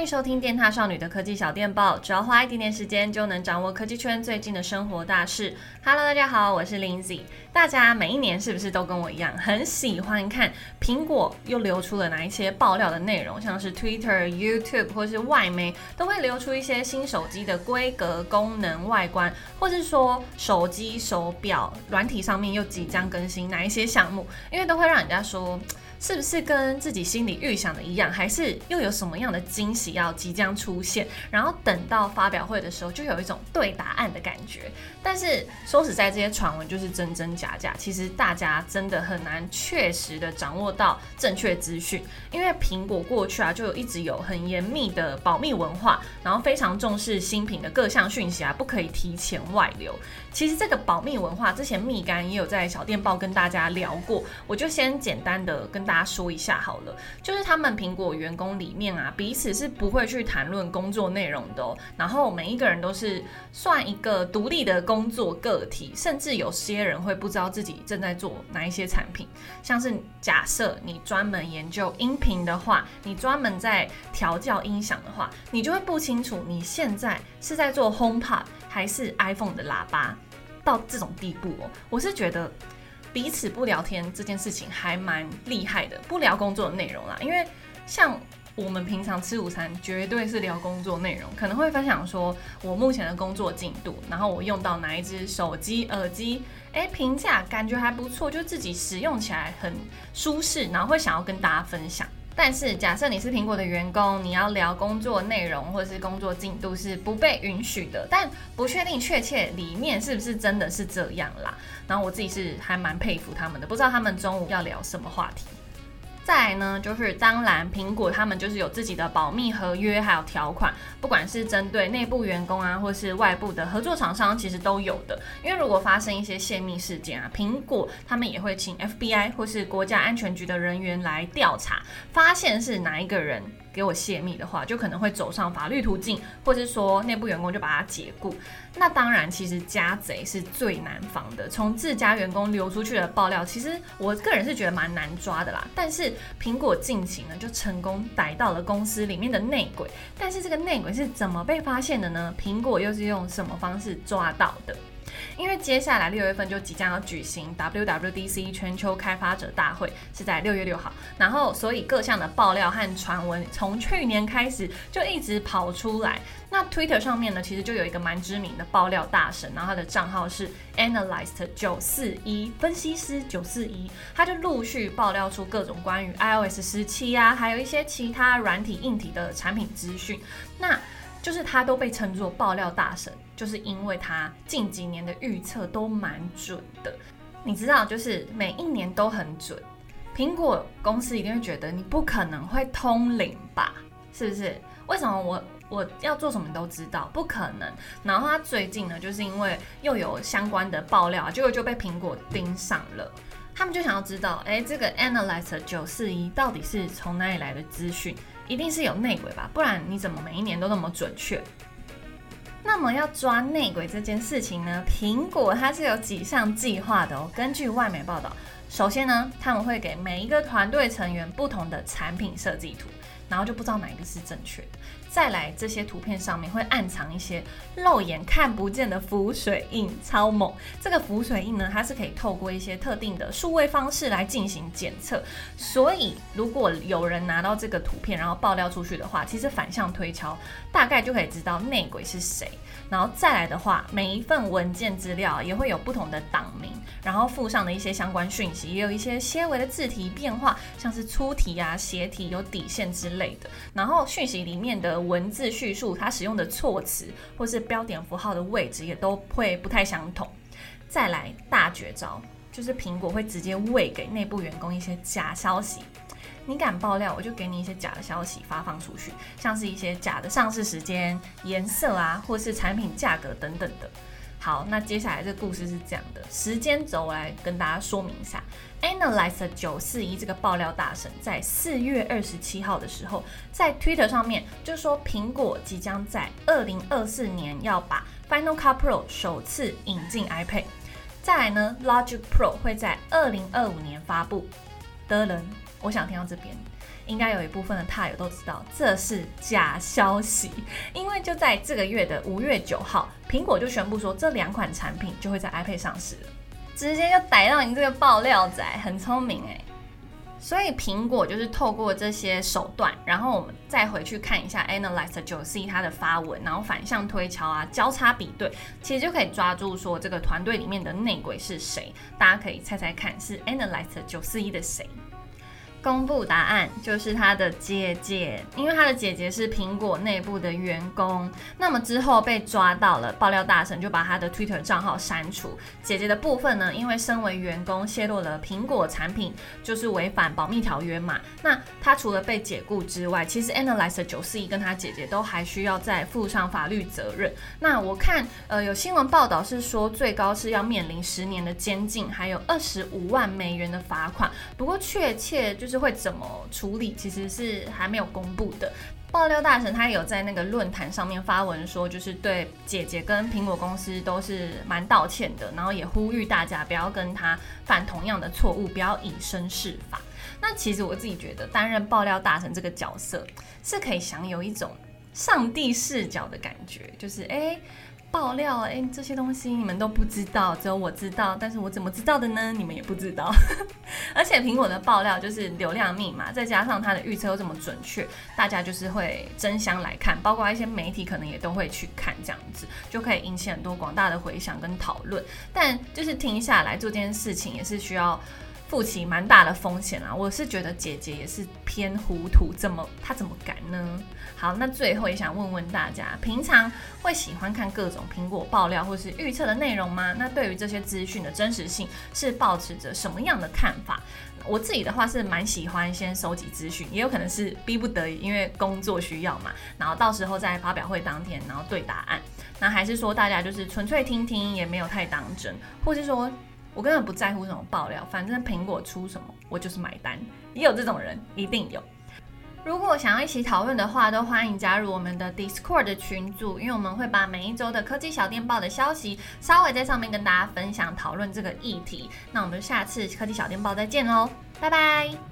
欢迎收听电塔少女的科技小电报，只要花一点点时间，就能掌握科技圈最近的生活大事。Hello，大家好，我是 Lindsay。大家每一年是不是都跟我一样，很喜欢看苹果又流出了哪一些爆料的内容？像是 Twitter、YouTube 或是外媒都会流出一些新手机的规格、功能、外观，或是说手机、手表、软体上面又即将更新哪一些项目？因为都会让人家说。是不是跟自己心里预想的一样，还是又有什么样的惊喜要即将出现？然后等到发表会的时候，就有一种对答案的感觉。但是说实在，这些传闻就是真真假假，其实大家真的很难确实的掌握到正确资讯。因为苹果过去啊，就有一直有很严密的保密文化，然后非常重视新品的各项讯息啊，不可以提前外流。其实这个保密文化，之前蜜柑也有在小电报跟大家聊过，我就先简单的跟大家说一下好了。就是他们苹果员工里面啊，彼此是不会去谈论工作内容的。然后每一个人都是算一个独立的工作个体，甚至有些人会不知道自己正在做哪一些产品。像是假设你专门研究音频的话，你专门在调教音响的话，你就会不清楚你现在是在做 HomePod 还是 iPhone 的喇叭。到这种地步哦，我是觉得彼此不聊天这件事情还蛮厉害的，不聊工作的内容啦。因为像我们平常吃午餐，绝对是聊工作内容，可能会分享说我目前的工作进度，然后我用到哪一只手机、耳机，诶，评价感觉还不错，就自己使用起来很舒适，然后会想要跟大家分享。但是，假设你是苹果的员工，你要聊工作内容或是工作进度是不被允许的，但不确定确切里面是不是真的是这样啦。然后我自己是还蛮佩服他们的，不知道他们中午要聊什么话题。再来呢，就是当然，苹果他们就是有自己的保密合约，还有条款，不管是针对内部员工啊，或是外部的合作厂商，其实都有的。因为如果发生一些泄密事件啊，苹果他们也会请 FBI 或是国家安全局的人员来调查，发现是哪一个人。给我泄密的话，就可能会走上法律途径，或是说内部员工就把它解雇。那当然，其实家贼是最难防的。从自家员工流出去的爆料，其实我个人是觉得蛮难抓的啦。但是苹果近期呢，就成功逮到了公司里面的内鬼。但是这个内鬼是怎么被发现的呢？苹果又是用什么方式抓到的？因为接下来六月份就即将要举行 WWDC 全球开发者大会，是在六月六号。然后，所以各项的爆料和传闻从去年开始就一直跑出来。那 Twitter 上面呢，其实就有一个蛮知名的爆料大神，然后他的账号是 Analyst 九四一分析师九四一，他就陆续爆料出各种关于 iOS 十七啊，还有一些其他软体硬体的产品资讯。那就是他都被称作爆料大神，就是因为他近几年的预测都蛮准的。你知道，就是每一年都很准。苹果公司一定会觉得你不可能会通灵吧？是不是？为什么我我要做什么都知道？不可能。然后他最近呢，就是因为又有相关的爆料，结果就被苹果盯上了。他们就想要知道，哎，这个 Analyst 九四一到底是从哪里来的资讯？一定是有内鬼吧，不然你怎么每一年都那么准确？那么要抓内鬼这件事情呢，苹果它是有几项计划的哦。根据外媒报道，首先呢，他们会给每一个团队成员不同的产品设计图。然后就不知道哪一个是正确的。再来，这些图片上面会暗藏一些肉眼看不见的浮水印，超猛！这个浮水印呢，它是可以透过一些特定的数位方式来进行检测。所以，如果有人拿到这个图片，然后爆料出去的话，其实反向推敲，大概就可以知道内鬼是谁。然后再来的话，每一份文件资料也会有不同的档名，然后附上的一些相关讯息，也有一些些微的字体变化，像是粗体啊、斜体、有底线之类类的。然后讯息里面的文字叙述，它使用的措辞或是标点符号的位置也都会不太相同。再来大绝招，就是苹果会直接喂给内部员工一些假消息。你敢爆料，我就给你一些假的消息发放出去，像是一些假的上市时间、颜色啊，或是产品价格等等的。好，那接下来这个故事是这样的，时间轴我来跟大家说明一下。Analyze 九四一这个爆料大神在四月二十七号的时候，在 Twitter 上面就说，苹果即将在二零二四年要把 Final Cut Pro 首次引进 iPad，再来呢，Logic Pro 会在二零二五年发布。的人。我想听到这边，应该有一部分的踏友都知道这是假消息，因为就在这个月的五月九号，苹果就宣布说这两款产品就会在 iPad 上市了，直接就逮到你这个爆料仔，很聪明哎。所以苹果就是透过这些手段，然后我们再回去看一下 Analyst 9C 它的发文，然后反向推敲啊，交叉比对，其实就可以抓住说这个团队里面的内鬼是谁。大家可以猜猜看，是 Analyst 9C 的谁？公布答案就是他的姐姐，因为他的姐姐是苹果内部的员工，那么之后被抓到了，爆料大神就把他的 Twitter 账号删除。姐姐的部分呢，因为身为员工泄露了苹果产品，就是违反保密条约嘛。那他除了被解雇之外，其实 Analyst 941跟他姐姐都还需要再负上法律责任。那我看呃有新闻报道是说，最高是要面临十年的监禁，还有二十五万美元的罚款。不过确切就是。是会怎么处理，其实是还没有公布的。爆料大神他有在那个论坛上面发文说，就是对姐姐跟苹果公司都是蛮道歉的，然后也呼吁大家不要跟他犯同样的错误，不要以身试法。那其实我自己觉得，担任爆料大神这个角色是可以享有一种上帝视角的感觉，就是哎。爆料哎、这些东西你们都不知道，只有我知道。但是我怎么知道的呢？你们也不知道。而且苹果的爆料就是流量密码，再加上它的预测又这么准确，大家就是会争相来看，包括一些媒体可能也都会去看，这样子就可以引起很多广大的回响跟讨论。但就是停下来做这件事情，也是需要。负起蛮大的风险啊！我是觉得姐姐也是偏糊涂，怎么她怎么敢呢？好，那最后也想问问大家，平常会喜欢看各种苹果爆料或是预测的内容吗？那对于这些资讯的真实性是保持着什么样的看法？我自己的话是蛮喜欢先收集资讯，也有可能是逼不得已，因为工作需要嘛。然后到时候在发表会当天，然后对答案。那还是说大家就是纯粹听听，也没有太当真，或是说。我根本不在乎什么爆料，反正苹果出什么，我就是买单。也有这种人，一定有。如果想要一起讨论的话，都欢迎加入我们的 Discord 的群组，因为我们会把每一周的科技小电报的消息稍微在上面跟大家分享讨论这个议题。那我们下次科技小电报再见喽，拜拜。